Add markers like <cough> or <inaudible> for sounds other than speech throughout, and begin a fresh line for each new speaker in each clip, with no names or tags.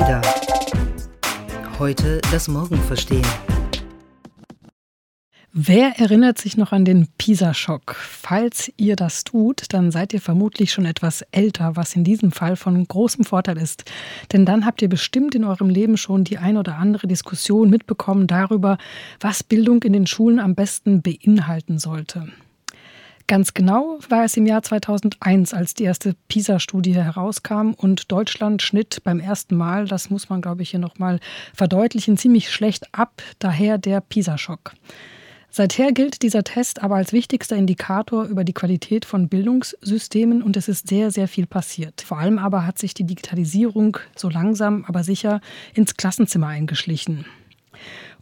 Ada. Heute das Morgen verstehen.
Wer erinnert sich noch an den Pisa-Schock? Falls ihr das tut, dann seid ihr vermutlich schon etwas älter, was in diesem Fall von großem Vorteil ist. Denn dann habt ihr bestimmt in eurem Leben schon die ein oder andere Diskussion mitbekommen darüber, was Bildung in den Schulen am besten beinhalten sollte. Ganz genau war es im Jahr 2001, als die erste PISA-Studie herauskam und Deutschland schnitt beim ersten Mal, das muss man glaube ich hier nochmal verdeutlichen, ziemlich schlecht ab, daher der PISA-Schock. Seither gilt dieser Test aber als wichtigster Indikator über die Qualität von Bildungssystemen und es ist sehr, sehr viel passiert. Vor allem aber hat sich die Digitalisierung so langsam, aber sicher ins Klassenzimmer eingeschlichen.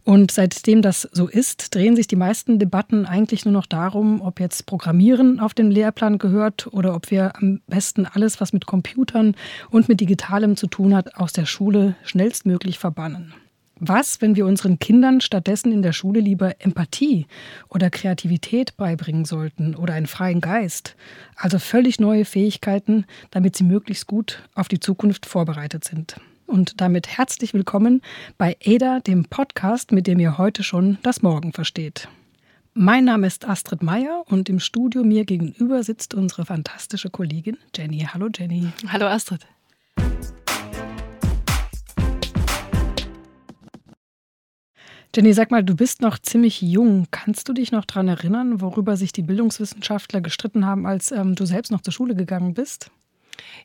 Und seitdem das so ist, drehen sich die meisten Debatten eigentlich nur noch darum, ob jetzt Programmieren auf den Lehrplan gehört oder ob wir am besten alles, was mit Computern und mit Digitalem zu tun hat, aus der Schule schnellstmöglich verbannen. Was, wenn wir unseren Kindern stattdessen in der Schule lieber Empathie oder Kreativität beibringen sollten oder einen freien Geist? Also völlig neue Fähigkeiten, damit sie möglichst gut auf die Zukunft vorbereitet sind. Und damit herzlich willkommen bei ADA, dem Podcast, mit dem ihr heute schon das Morgen versteht. Mein Name ist Astrid Meyer und im Studio mir gegenüber sitzt unsere fantastische Kollegin Jenny. Hallo Jenny.
Hallo Astrid.
Jenny, sag mal, du bist noch ziemlich jung. Kannst du dich noch daran erinnern, worüber sich die Bildungswissenschaftler gestritten haben, als ähm, du selbst noch zur Schule gegangen bist?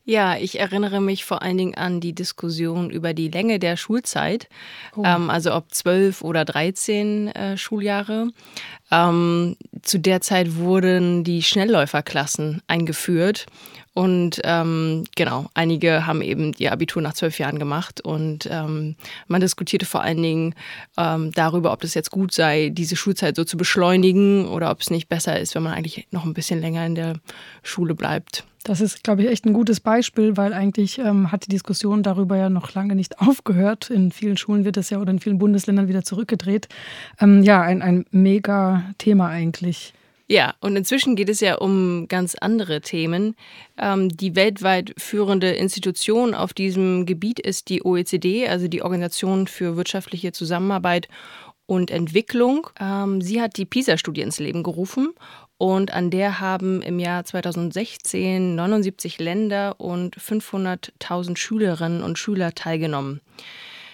Ja, ich erinnere mich vor allen Dingen an die Diskussion über die Länge der Schulzeit, oh. ähm, also ob zwölf oder dreizehn äh, Schuljahre. Ähm, zu der Zeit wurden die Schnellläuferklassen eingeführt und ähm, genau, einige haben eben ihr Abitur nach zwölf Jahren gemacht und ähm, man diskutierte vor allen Dingen ähm, darüber, ob es jetzt gut sei, diese Schulzeit so zu beschleunigen oder ob es nicht besser ist, wenn man eigentlich noch ein bisschen länger in der Schule bleibt.
Das ist, glaube ich, echt ein gutes Beispiel, weil eigentlich ähm, hat die Diskussion darüber ja noch lange nicht <laughs> aufgehört. In vielen Schulen wird es ja oder in vielen Bundesländern wieder zurückgedreht. Ähm, ja, ein, ein mega Thema eigentlich.
Ja, und inzwischen geht es ja um ganz andere Themen. Ähm, die weltweit führende Institution auf diesem Gebiet ist die OECD, also die Organisation für wirtschaftliche Zusammenarbeit und Entwicklung. Ähm, sie hat die PISA-Studie ins Leben gerufen und an der haben im Jahr 2016 79 Länder und 500.000 Schülerinnen und Schüler teilgenommen.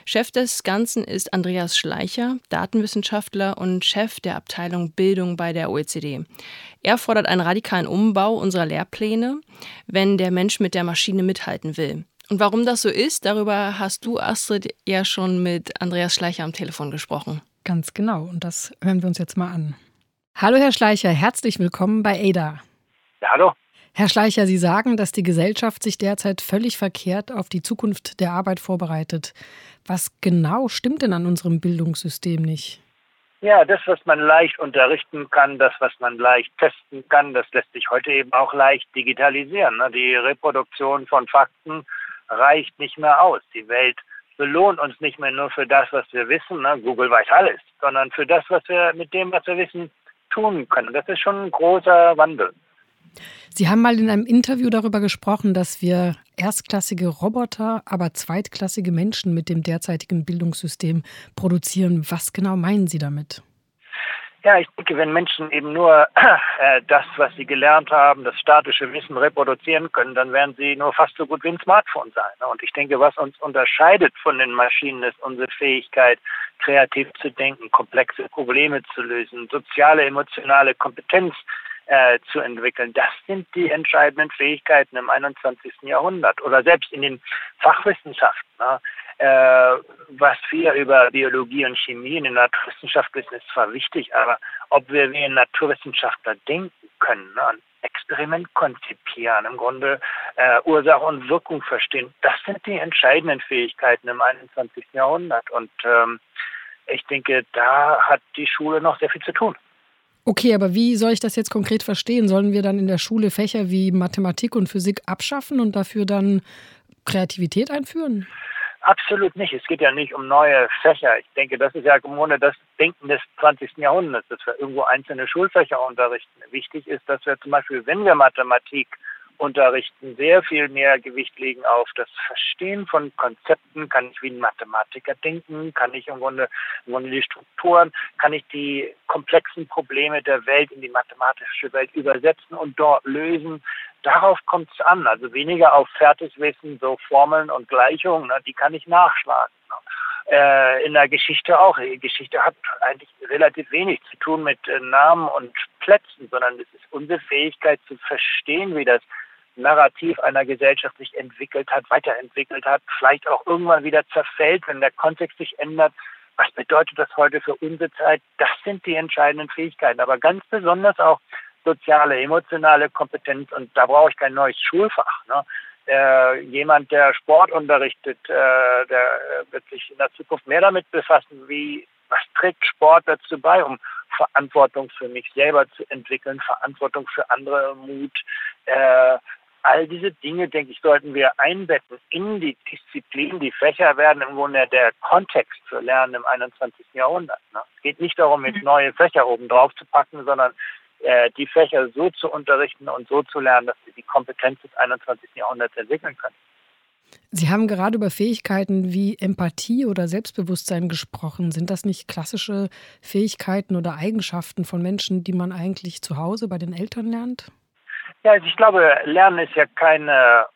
Chef des Ganzen ist Andreas Schleicher, Datenwissenschaftler und Chef der Abteilung Bildung bei der OECD. Er fordert einen radikalen Umbau unserer Lehrpläne, wenn der Mensch mit der Maschine mithalten will. Und warum das so ist, darüber hast du, Astrid, ja schon mit Andreas Schleicher am Telefon gesprochen.
Ganz genau, und das hören wir uns jetzt mal an. Hallo, Herr Schleicher, herzlich willkommen bei ADA.
Ja, hallo.
Herr Schleicher, Sie sagen, dass die Gesellschaft sich derzeit völlig verkehrt auf die Zukunft der Arbeit vorbereitet. Was genau stimmt denn an unserem Bildungssystem nicht?
Ja, das, was man leicht unterrichten kann, das, was man leicht testen kann, das lässt sich heute eben auch leicht digitalisieren. Ne? Die Reproduktion von Fakten reicht nicht mehr aus. Die Welt belohnt uns nicht mehr nur für das, was wir wissen. Ne? Google weiß alles, sondern für das, was wir mit dem, was wir wissen, tun können. Das ist schon ein großer Wandel.
Sie haben mal in einem Interview darüber gesprochen, dass wir erstklassige Roboter, aber zweitklassige Menschen mit dem derzeitigen Bildungssystem produzieren. Was genau meinen Sie damit?
Ja, ich denke, wenn Menschen eben nur äh, das, was sie gelernt haben, das statische Wissen reproduzieren können, dann werden sie nur fast so gut wie ein Smartphone sein. Und ich denke, was uns unterscheidet von den Maschinen, ist unsere Fähigkeit, kreativ zu denken, komplexe Probleme zu lösen, soziale, emotionale Kompetenz äh, zu entwickeln. Das sind die entscheidenden Fähigkeiten im 21. Jahrhundert oder selbst in den Fachwissenschaften. Ne? Äh, was wir über Biologie und Chemie in der Naturwissenschaft wissen, ist zwar wichtig, aber ob wir wie ein Naturwissenschaftler denken können, ne? ein Experiment konzipieren, im Grunde äh, Ursache und Wirkung verstehen, das sind die entscheidenden Fähigkeiten im 21. Jahrhundert. Und ähm, ich denke, da hat die Schule noch sehr viel zu tun.
Okay, aber wie soll ich das jetzt konkret verstehen? Sollen wir dann in der Schule Fächer wie Mathematik und Physik abschaffen und dafür dann Kreativität einführen?
Absolut nicht. Es geht ja nicht um neue Fächer. Ich denke, das ist ja im Grunde das Denken des 20. Jahrhunderts, dass wir irgendwo einzelne Schulfächer unterrichten. Wichtig ist, dass wir zum Beispiel, wenn wir Mathematik unterrichten, sehr viel mehr Gewicht legen auf das Verstehen von Konzepten. Kann ich wie ein Mathematiker denken? Kann ich im Grunde, im Grunde die Strukturen? Kann ich die komplexen Probleme der Welt in die mathematische Welt übersetzen und dort lösen? Darauf kommt es an. Also weniger auf Fertigwissen, so Formeln und Gleichungen, ne, die kann ich nachschlagen. Ne äh, in der Geschichte auch. Die Geschichte hat eigentlich relativ wenig zu tun mit äh, Namen und Plätzen, sondern es ist unsere Fähigkeit zu verstehen, wie das Narrativ einer Gesellschaft sich entwickelt hat, weiterentwickelt hat, vielleicht auch irgendwann wieder zerfällt, wenn der Kontext sich ändert. Was bedeutet das heute für unsere Zeit? Das sind die entscheidenden Fähigkeiten, aber ganz besonders auch soziale, emotionale Kompetenz und da brauche ich kein neues Schulfach. Ne? äh, jemand, der Sport unterrichtet, äh, der wird sich in der Zukunft mehr damit befassen, wie was trägt Sport dazu bei, um Verantwortung für mich selber zu entwickeln, Verantwortung für andere, Mut. Äh, all diese Dinge, denke ich, sollten wir einbetten in die Disziplin. Die Fächer werden im Grunde der Kontext für Lernen im 21. Jahrhundert. Ne? Es geht nicht darum, jetzt mhm. neue Fächer oben drauf zu packen, sondern äh, die Fächer so zu unterrichten und so zu lernen, dass sie die Kompetenz des 21. Jahrhunderts entwickeln können.
Sie haben gerade über Fähigkeiten wie Empathie oder Selbstbewusstsein gesprochen. Sind das nicht klassische Fähigkeiten oder Eigenschaften von Menschen, die man eigentlich zu Hause bei den Eltern lernt?
Ja, also ich glaube, Lernen ist ja kein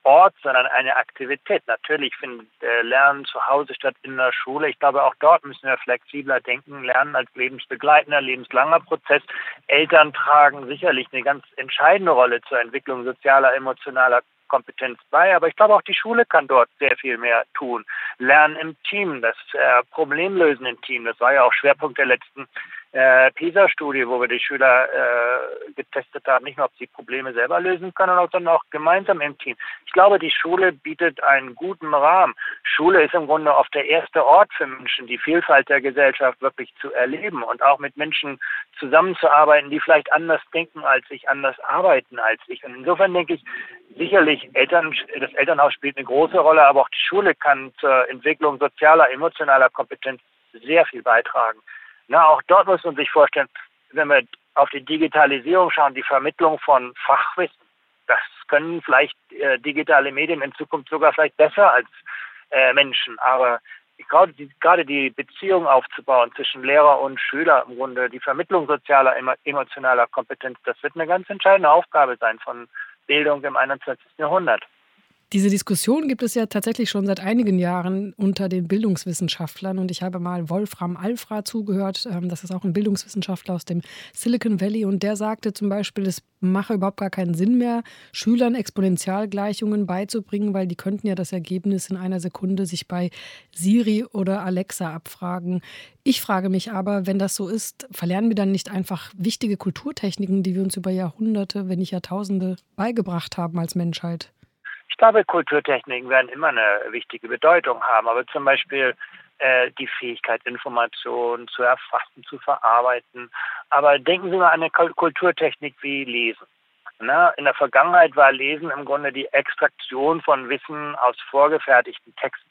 Ort, sondern eine Aktivität. Natürlich findet äh, Lernen zu Hause statt in der Schule. Ich glaube, auch dort müssen wir flexibler denken. Lernen als lebensbegleitender, lebenslanger Prozess. Eltern tragen sicherlich eine ganz entscheidende Rolle zur Entwicklung sozialer, emotionaler Kompetenz bei, aber ich glaube auch die Schule kann dort sehr viel mehr tun. Lernen im Team, das äh, Problemlösen im Team, das war ja auch Schwerpunkt der letzten äh, PISA-Studie, wo wir die Schüler äh, getestet haben, nicht nur, ob sie Probleme selber lösen können, sondern auch gemeinsam im Team. Ich glaube, die Schule bietet einen guten Rahmen. Schule ist im Grunde oft der erste Ort für Menschen, die Vielfalt der Gesellschaft wirklich zu erleben und auch mit Menschen zusammenzuarbeiten, die vielleicht anders denken als ich, anders arbeiten als ich. Und insofern denke ich, sicherlich Eltern, das Elternhaus spielt eine große Rolle, aber auch die Schule kann zur Entwicklung sozialer, emotionaler Kompetenz sehr viel beitragen. Na, auch dort muss man sich vorstellen, wenn wir auf die Digitalisierung schauen, die Vermittlung von Fachwissen, das können vielleicht äh, digitale Medien in Zukunft sogar vielleicht besser als äh, Menschen. Aber gerade die, gerade die Beziehung aufzubauen zwischen Lehrer und Schüler, im Grunde die Vermittlung sozialer, emotionaler Kompetenz, das wird eine ganz entscheidende Aufgabe sein von Bildung im 21. Jahrhundert.
Diese Diskussion gibt es ja tatsächlich schon seit einigen Jahren unter den Bildungswissenschaftlern und ich habe mal Wolfram Alfra zugehört, ähm, das ist auch ein Bildungswissenschaftler aus dem Silicon Valley und der sagte zum Beispiel, es mache überhaupt gar keinen Sinn mehr, Schülern Exponentialgleichungen beizubringen, weil die könnten ja das Ergebnis in einer Sekunde sich bei Siri oder Alexa abfragen. Ich frage mich aber, wenn das so ist, verlernen wir dann nicht einfach wichtige Kulturtechniken, die wir uns über Jahrhunderte, wenn nicht Jahrtausende beigebracht haben als Menschheit?
Ich glaube, Kulturtechniken werden immer eine wichtige Bedeutung haben, aber zum Beispiel äh, die Fähigkeit, Informationen zu erfassen, zu verarbeiten. Aber denken Sie mal an eine Kulturtechnik wie Lesen. Na, in der Vergangenheit war Lesen im Grunde die Extraktion von Wissen aus vorgefertigten Texten.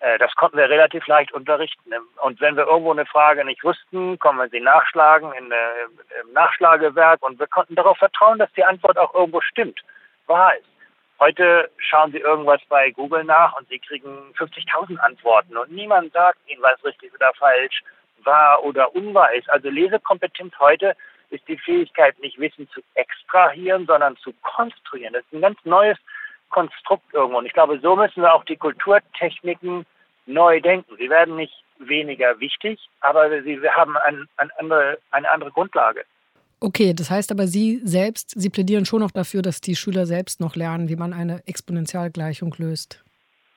Äh, das konnten wir relativ leicht unterrichten. Und wenn wir irgendwo eine Frage nicht wussten, konnten wir sie nachschlagen in, äh, im Nachschlagewerk und wir konnten darauf vertrauen, dass die Antwort auch irgendwo stimmt, wahr ist. Heute schauen Sie irgendwas bei Google nach und Sie kriegen 50.000 Antworten und niemand sagt Ihnen, was richtig oder falsch, wahr oder unwahr ist. Also Lesekompetenz heute ist die Fähigkeit, nicht Wissen zu extrahieren, sondern zu konstruieren. Das ist ein ganz neues Konstrukt irgendwo. Und ich glaube, so müssen wir auch die Kulturtechniken neu denken. Sie werden nicht weniger wichtig, aber sie haben ein, ein andere, eine andere Grundlage.
Okay, das heißt aber, Sie selbst, Sie plädieren schon noch dafür, dass die Schüler selbst noch lernen, wie man eine Exponentialgleichung löst.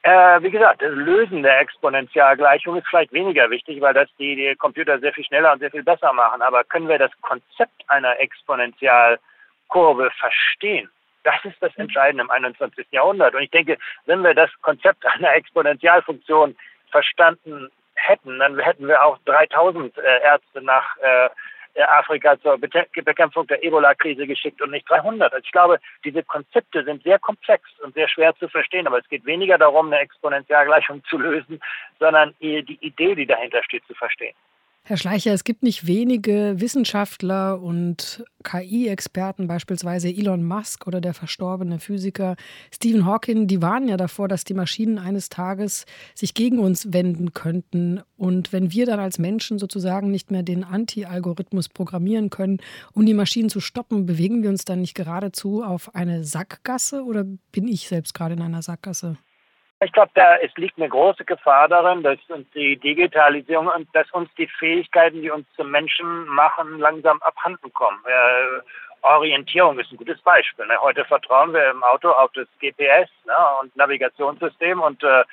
Äh, wie gesagt, das Lösen der Exponentialgleichung ist vielleicht weniger wichtig, weil das die, die Computer sehr viel schneller und sehr viel besser machen. Aber können wir das Konzept einer Exponentialkurve verstehen? Das ist das Entscheidende im 21. Jahrhundert. Und ich denke, wenn wir das Konzept <laughs> einer Exponentialfunktion verstanden hätten, dann hätten wir auch 3000 äh, Ärzte nach äh, Afrika zur Bekämpfung der Ebola-Krise geschickt und nicht 300. Also ich glaube, diese Konzepte sind sehr komplex und sehr schwer zu verstehen, aber es geht weniger darum, eine Exponentialgleichung zu lösen, sondern die Idee, die dahinter steht, zu verstehen.
Herr Schleicher, es gibt nicht wenige Wissenschaftler und KI-Experten, beispielsweise Elon Musk oder der verstorbene Physiker Stephen Hawking, die warnen ja davor, dass die Maschinen eines Tages sich gegen uns wenden könnten. Und wenn wir dann als Menschen sozusagen nicht mehr den Anti-Algorithmus programmieren können, um die Maschinen zu stoppen, bewegen wir uns dann nicht geradezu auf eine Sackgasse oder bin ich selbst gerade in einer Sackgasse?
Ich glaube, da es liegt eine große Gefahr darin, dass uns die Digitalisierung und dass uns die Fähigkeiten, die uns zum Menschen machen, langsam abhanden kommen. Äh, Orientierung ist ein gutes Beispiel. Ne? Heute vertrauen wir im Auto auf das GPS ne? und Navigationssystem und äh,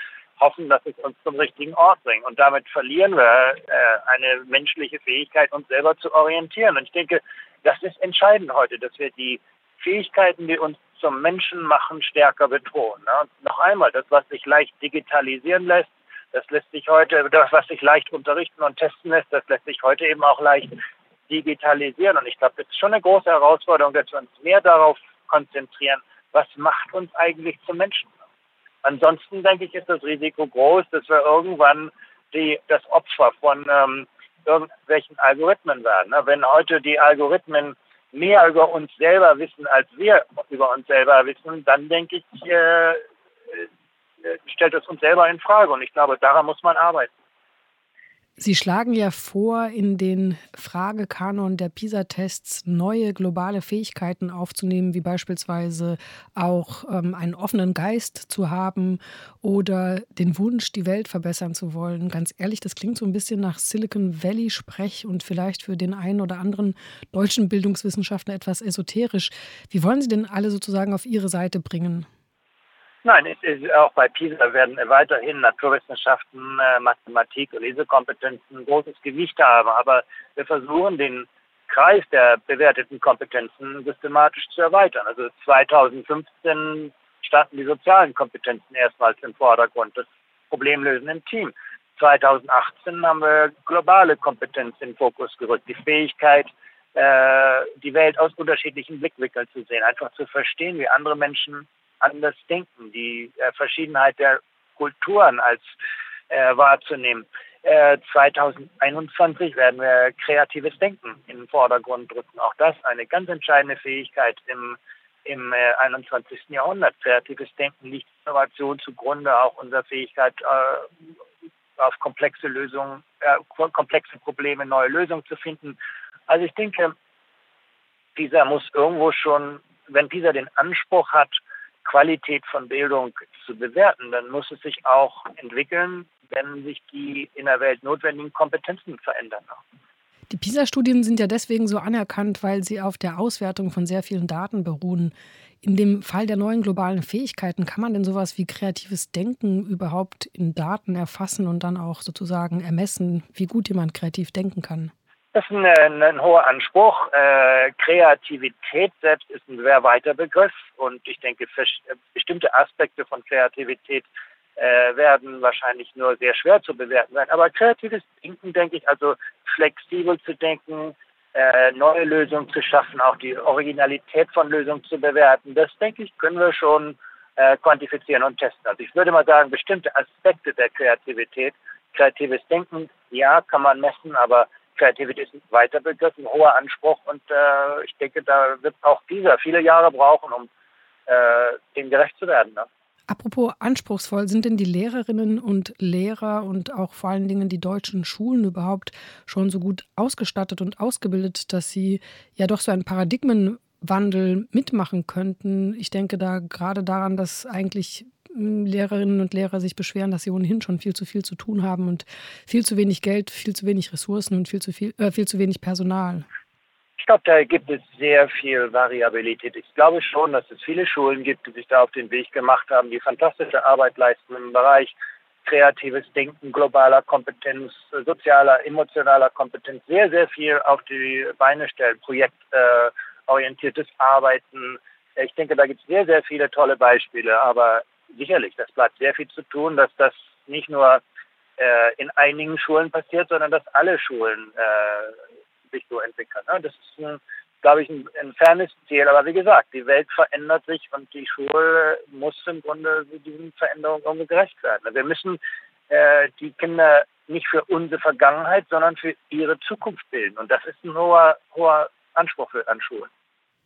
hoffen, dass es uns zum richtigen Ort bringt. Und damit verlieren wir äh, eine menschliche Fähigkeit, uns selber zu orientieren. Und ich denke, das ist entscheidend heute, dass wir die Fähigkeiten, die uns zum Menschen machen, stärker betonen. Ne? Und noch einmal, das, was sich leicht digitalisieren lässt, das lässt sich heute, das, was sich leicht unterrichten und testen lässt, das lässt sich heute eben auch leicht digitalisieren. Und ich glaube, das ist schon eine große Herausforderung, dass wir uns mehr darauf konzentrieren, was macht uns eigentlich zum Menschen. Ansonsten denke ich, ist das Risiko groß, dass wir irgendwann die, das Opfer von ähm, irgendwelchen Algorithmen werden. Ne? Wenn heute die Algorithmen mehr über uns selber wissen, als wir über uns selber wissen, dann denke ich, äh, äh, stellt es uns selber in Frage. Und ich glaube, daran muss man arbeiten.
Sie schlagen ja vor, in den Fragekanon der PISA-Tests neue globale Fähigkeiten aufzunehmen, wie beispielsweise auch ähm, einen offenen Geist zu haben oder den Wunsch, die Welt verbessern zu wollen. Ganz ehrlich, das klingt so ein bisschen nach Silicon Valley-Sprech und vielleicht für den einen oder anderen deutschen Bildungswissenschaftler etwas esoterisch. Wie wollen Sie denn alle sozusagen auf Ihre Seite bringen?
Nein, auch bei PISA werden weiterhin Naturwissenschaften, äh, Mathematik Lesekompetenzen ein großes Gewicht haben. Aber wir versuchen den Kreis der bewerteten Kompetenzen systematisch zu erweitern. Also 2015 standen die sozialen Kompetenzen erstmals im Vordergrund, das Problemlösen im Team. 2018 haben wir globale Kompetenz in den Fokus gerückt, die Fähigkeit, äh, die Welt aus unterschiedlichen Blickwinkeln zu sehen, einfach zu verstehen, wie andere Menschen anders denken, die äh, Verschiedenheit der Kulturen als äh, wahrzunehmen. Äh, 2021 werden wir kreatives Denken in den Vordergrund drücken. Auch das eine ganz entscheidende Fähigkeit im, im äh, 21. Jahrhundert. Kreatives Denken liegt Innovation zugrunde, auch unserer Fähigkeit, äh, auf komplexe Lösungen, äh, komplexe Probleme neue Lösungen zu finden. Also ich denke, dieser muss irgendwo schon, wenn dieser den Anspruch hat, Qualität von Bildung zu bewerten, dann muss es sich auch entwickeln, wenn sich die in der Welt notwendigen Kompetenzen verändern.
Die PISA-Studien sind ja deswegen so anerkannt, weil sie auf der Auswertung von sehr vielen Daten beruhen. In dem Fall der neuen globalen Fähigkeiten, kann man denn sowas wie kreatives Denken überhaupt in Daten erfassen und dann auch sozusagen ermessen, wie gut jemand kreativ denken kann?
Das ist ein, ein, ein hoher Anspruch. Äh, Kreativität selbst ist ein sehr weiter Begriff und ich denke, bestimmte Aspekte von Kreativität äh, werden wahrscheinlich nur sehr schwer zu bewerten sein. Aber kreatives Denken, denke ich, also flexibel zu denken, äh, neue Lösungen zu schaffen, auch die Originalität von Lösungen zu bewerten, das denke ich, können wir schon äh, quantifizieren und testen. Also ich würde mal sagen, bestimmte Aspekte der Kreativität, kreatives Denken, ja, kann man messen, aber Kreativität ist ein weiter Begriff, ein hoher Anspruch und äh, ich denke, da wird auch dieser viele Jahre brauchen, um äh, dem gerecht zu werden. Ne?
Apropos anspruchsvoll, sind denn die Lehrerinnen und Lehrer und auch vor allen Dingen die deutschen Schulen überhaupt schon so gut ausgestattet und ausgebildet, dass sie ja doch so einen Paradigmenwandel mitmachen könnten? Ich denke da gerade daran, dass eigentlich Lehrerinnen und Lehrer sich beschweren, dass sie ohnehin schon viel zu viel zu tun haben und viel zu wenig Geld, viel zu wenig Ressourcen und viel zu viel, äh, viel zu wenig Personal.
Ich glaube, da gibt es sehr viel Variabilität. Ich glaube schon, dass es viele Schulen gibt, die sich da auf den Weg gemacht haben, die fantastische Arbeit leisten im Bereich kreatives Denken, globaler Kompetenz, sozialer, emotionaler Kompetenz, sehr, sehr viel auf die Beine stellen, projektorientiertes Arbeiten. Ich denke, da gibt es sehr, sehr viele tolle Beispiele, aber sicherlich, das bleibt sehr viel zu tun, dass das nicht nur äh, in einigen Schulen passiert, sondern dass alle Schulen äh, sich so entwickeln. Ne? Das ist, glaube ich, ein, ein fernes Ziel. Aber wie gesagt, die Welt verändert sich und die Schule muss im Grunde diesen Veränderungen irgendwie gerecht werden. Wir müssen äh, die Kinder nicht für unsere Vergangenheit, sondern für ihre Zukunft bilden. Und das ist ein hoher, hoher Anspruch für, an Schulen.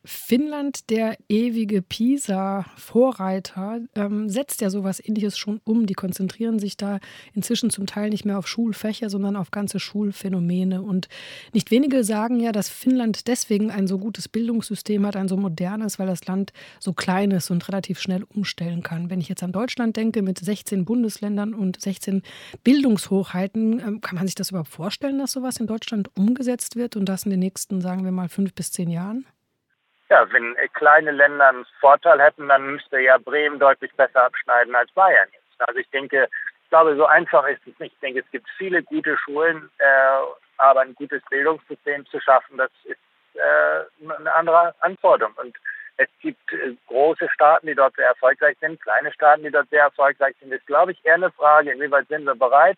Finnland, der ewige PISA-Vorreiter, ähm, setzt ja sowas ähnliches schon um. Die konzentrieren sich da inzwischen zum Teil nicht mehr auf Schulfächer, sondern auf ganze Schulphänomene. Und nicht wenige sagen ja, dass Finnland deswegen ein so gutes Bildungssystem hat, ein so modernes, weil das Land so klein ist und relativ schnell umstellen kann. Wenn ich jetzt an Deutschland denke, mit 16 Bundesländern und 16 Bildungshochheiten, ähm, kann man sich das überhaupt vorstellen, dass sowas in Deutschland umgesetzt wird und das in den nächsten, sagen wir mal, fünf bis zehn Jahren?
Ja, wenn äh, kleine Länder einen Vorteil hätten, dann müsste ja Bremen deutlich besser abschneiden als Bayern jetzt. Also ich denke, ich glaube, so einfach ist es nicht. Ich denke, es gibt viele gute Schulen, äh, aber ein gutes Bildungssystem zu schaffen, das ist äh, eine andere Anforderung. Und es gibt äh, große Staaten, die dort sehr erfolgreich sind, kleine Staaten, die dort sehr erfolgreich sind. Das ist, glaube ich, eher eine Frage, inwieweit sind wir bereit,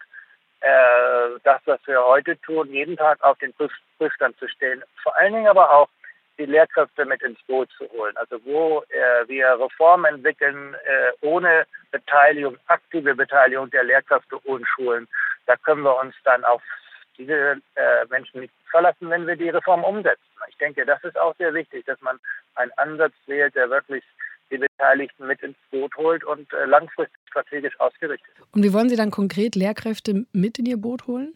äh, das, was wir heute tun, jeden Tag auf den Prüfstand zu stehen. Vor allen Dingen aber auch die Lehrkräfte mit ins Boot zu holen. Also wo äh, wir Reformen entwickeln äh, ohne Beteiligung, aktive Beteiligung der Lehrkräfte und Schulen, da können wir uns dann auf diese äh, Menschen nicht verlassen, wenn wir die Reform umsetzen. Ich denke, das ist auch sehr wichtig, dass man einen Ansatz wählt, der wirklich die Beteiligten mit ins Boot holt und äh, langfristig strategisch ausgerichtet.
Und wie wollen Sie dann konkret Lehrkräfte mit in Ihr Boot holen?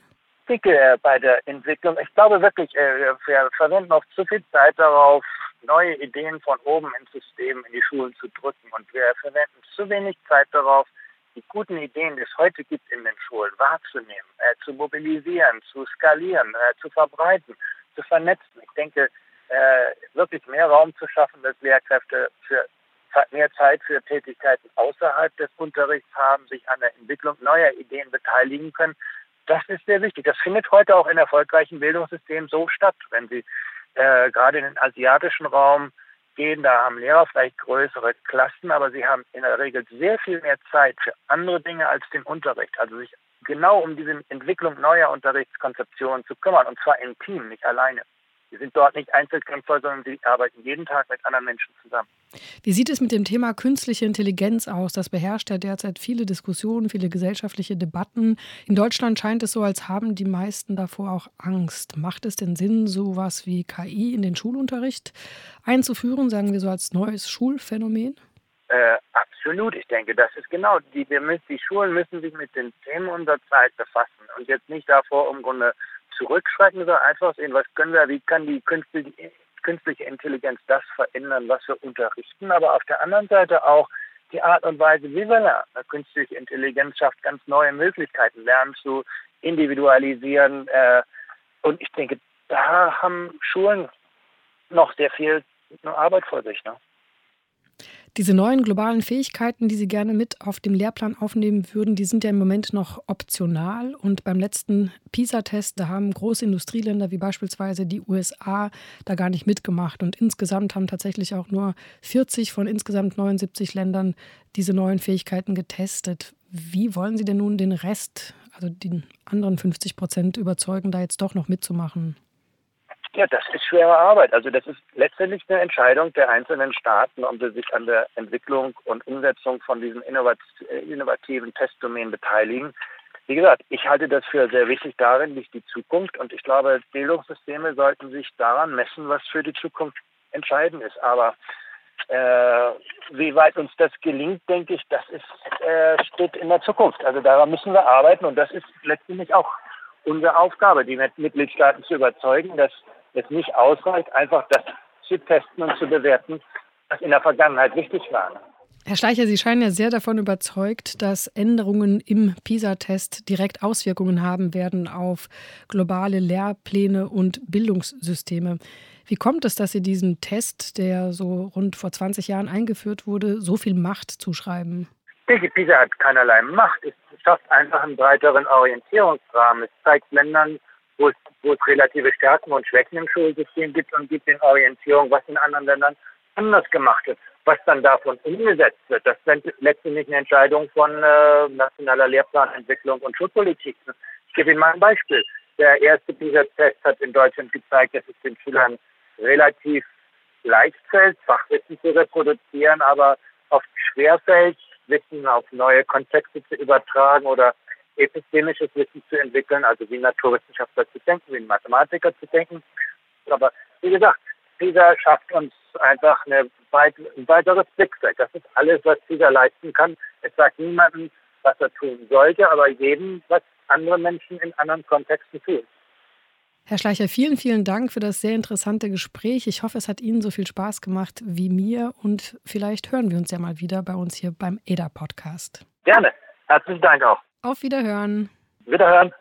Dicke äh, bei der Entwicklung. Ich glaube wirklich, äh, wir verwenden oft zu viel Zeit darauf, neue Ideen von oben ins System, in die Schulen zu drücken. Und wir verwenden zu wenig Zeit darauf, die guten Ideen, die es heute gibt in den Schulen, wahrzunehmen, äh, zu mobilisieren, zu skalieren, äh, zu verbreiten, zu vernetzen. Ich denke, äh, wirklich mehr Raum zu schaffen, dass Lehrkräfte für mehr Zeit für Tätigkeiten außerhalb des Unterrichts haben, sich an der Entwicklung neuer Ideen beteiligen können, das ist sehr wichtig. Das findet heute auch in erfolgreichen Bildungssystemen so statt. Wenn Sie äh, gerade in den asiatischen Raum gehen, da haben Lehrer vielleicht größere Klassen, aber sie haben in der Regel sehr viel mehr Zeit für andere Dinge als den Unterricht. Also sich genau um diese Entwicklung neuer Unterrichtskonzeptionen zu kümmern, und zwar im Team, nicht alleine. Die sind dort nicht Einzelkämpfer, sondern sie arbeiten jeden Tag mit anderen Menschen zusammen.
Wie sieht es mit dem Thema künstliche Intelligenz aus? Das beherrscht ja derzeit viele Diskussionen, viele gesellschaftliche Debatten. In Deutschland scheint es so, als haben die meisten davor auch Angst. Macht es denn Sinn, sowas wie KI in den Schulunterricht einzuführen, sagen wir so als neues Schulphänomen?
Äh, absolut. Ich denke, das ist genau, die, die Schulen müssen sich mit den Themen unserer Zeit befassen und jetzt nicht davor im Grunde zurückschrecken, sondern einfach sehen, was können wir, wie kann die künstliche, künstliche Intelligenz das verändern, was wir unterrichten, aber auf der anderen Seite auch die Art und Weise, wie wir lernen. Künstliche Intelligenz schafft ganz neue Möglichkeiten, Lernen zu individualisieren. Äh, und ich denke, da haben Schulen noch sehr viel Arbeit vor sich. Ne?
Diese neuen globalen Fähigkeiten, die Sie gerne mit auf dem Lehrplan aufnehmen würden, die sind ja im Moment noch optional. Und beim letzten PISA-Test, da haben große Industrieländer wie beispielsweise die USA da gar nicht mitgemacht. Und insgesamt haben tatsächlich auch nur 40 von insgesamt 79 Ländern diese neuen Fähigkeiten getestet. Wie wollen Sie denn nun den Rest, also den anderen 50 Prozent, überzeugen, da jetzt doch noch mitzumachen?
Ja, das ist schwere Arbeit. Also das ist letztendlich eine Entscheidung der einzelnen Staaten, sie sich an der Entwicklung und Umsetzung von diesen innovativen Testdomänen beteiligen. Wie gesagt, ich halte das für sehr wichtig. Darin liegt die Zukunft und ich glaube, Bildungssysteme sollten sich daran messen, was für die Zukunft entscheidend ist. Aber äh, wie weit uns das gelingt, denke ich, das ist, äh, steht in der Zukunft. Also daran müssen wir arbeiten und das ist letztendlich auch unsere Aufgabe, die Mitgliedstaaten zu überzeugen, dass es nicht ausreicht, einfach das zu testen und zu bewerten, was in der Vergangenheit wichtig war.
Herr Schleicher, Sie scheinen ja sehr davon überzeugt, dass Änderungen im PISA-Test direkt Auswirkungen haben werden auf globale Lehrpläne und Bildungssysteme. Wie kommt es, dass Sie diesem Test, der so rund vor 20 Jahren eingeführt wurde, so viel Macht zuschreiben?
Ich denke, PISA hat keinerlei Macht. Es schafft einfach einen breiteren Orientierungsrahmen. Es zeigt Ländern, wo es, wo es relative Stärken und Schwächen im Schulsystem gibt und gibt den Orientierung, was in anderen Ländern anders gemacht wird. Was dann davon umgesetzt wird, das sind letztendlich eine Entscheidung von äh, nationaler Lehrplanentwicklung und Schulpolitik. Ich gebe Ihnen mal ein Beispiel. Der erste PISA-Test hat in Deutschland gezeigt, dass es den Schülern relativ leicht fällt, Fachwissen zu reproduzieren, aber oft schwer fällt, Wissen auf neue Konzepte zu übertragen oder epistemisches Wissen zu entwickeln, also wie Naturwissenschaftler zu denken, wie Mathematiker zu denken. Aber wie gesagt, PISA schafft uns einfach eine weit, ein weiteres Blickfeld. Das ist alles, was PISA leisten kann. Es sagt niemandem, was er tun sollte, aber jedem, was andere Menschen in anderen Kontexten tun.
Herr Schleicher, vielen, vielen Dank für das sehr interessante Gespräch. Ich hoffe, es hat Ihnen so viel Spaß gemacht wie mir und vielleicht hören wir uns ja mal wieder bei uns hier beim EDA-Podcast.
Gerne. Herzlichen Dank auch.
Auf Wiederhören.
Wiederhören.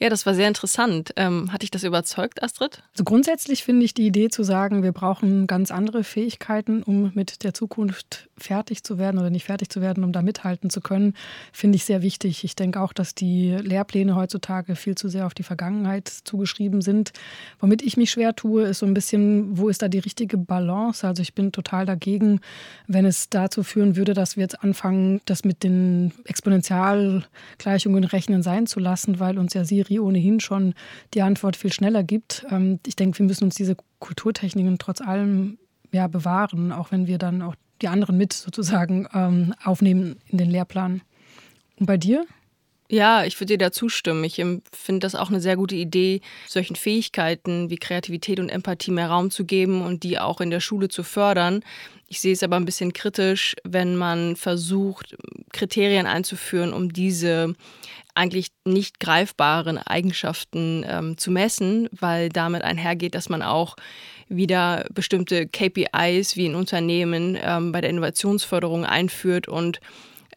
Ja, das war sehr interessant. Ähm, hat dich das überzeugt, Astrid?
Also grundsätzlich finde ich die Idee zu sagen, wir brauchen ganz andere Fähigkeiten, um mit der Zukunft fertig zu werden oder nicht fertig zu werden, um da mithalten zu können, finde ich sehr wichtig. Ich denke auch, dass die Lehrpläne heutzutage viel zu sehr auf die Vergangenheit zugeschrieben sind. Womit ich mich schwer tue, ist so ein bisschen, wo ist da die richtige Balance? Also ich bin total dagegen, wenn es dazu führen würde, dass wir jetzt anfangen, das mit den Exponentialgleichungen rechnen sein zu lassen, weil uns ja Siri Siri ohnehin schon die Antwort viel schneller gibt. Ähm, ich denke, wir müssen uns diese Kulturtechniken trotz allem ja, bewahren, auch wenn wir dann auch die anderen mit sozusagen ähm, aufnehmen in den Lehrplan. Und bei dir?
Ja, ich würde dir da zustimmen. Ich finde das auch eine sehr gute Idee, solchen Fähigkeiten wie Kreativität und Empathie mehr Raum zu geben und die auch in der Schule zu fördern. Ich sehe es aber ein bisschen kritisch, wenn man versucht, Kriterien einzuführen, um diese eigentlich nicht greifbaren Eigenschaften ähm, zu messen, weil damit einhergeht, dass man auch wieder bestimmte KPIs wie in Unternehmen ähm, bei der Innovationsförderung einführt und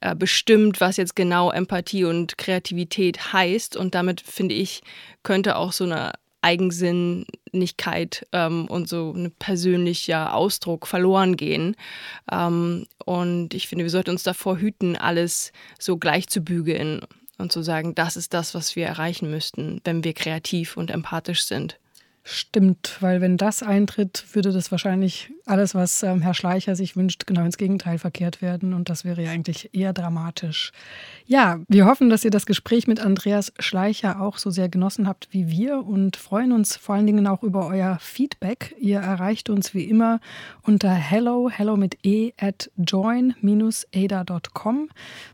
äh, bestimmt, was jetzt genau Empathie und Kreativität heißt. Und damit, finde ich, könnte auch so eine Eigensinnigkeit ähm, und so ein persönlicher Ausdruck verloren gehen. Ähm, und ich finde, wir sollten uns davor hüten, alles so gleich zu bügeln und zu sagen, das ist das, was wir erreichen müssten, wenn wir kreativ und empathisch sind.
Stimmt, weil wenn das eintritt, würde das wahrscheinlich alles, was ähm, Herr Schleicher sich wünscht, genau ins Gegenteil verkehrt werden. Und das wäre ja eigentlich eher dramatisch. Ja, wir hoffen, dass ihr das Gespräch mit Andreas Schleicher auch so sehr genossen habt wie wir und freuen uns vor allen Dingen auch über euer Feedback. Ihr erreicht uns wie immer unter hello, hello mit e at join-ada.com.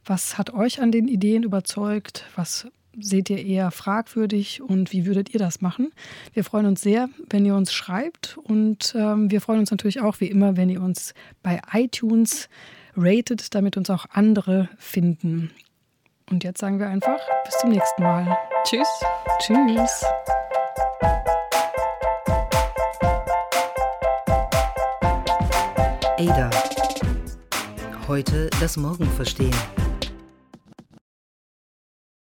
Was hat euch an den Ideen überzeugt? Was seht ihr eher fragwürdig und wie würdet ihr das machen? Wir freuen uns sehr, wenn ihr uns schreibt und ähm, wir freuen uns natürlich auch wie immer, wenn ihr uns bei iTunes ratet, damit uns auch andere finden. Und jetzt sagen wir einfach bis zum nächsten Mal.
Tschüss.
Tschüss.
Ada. Heute das Morgen verstehen.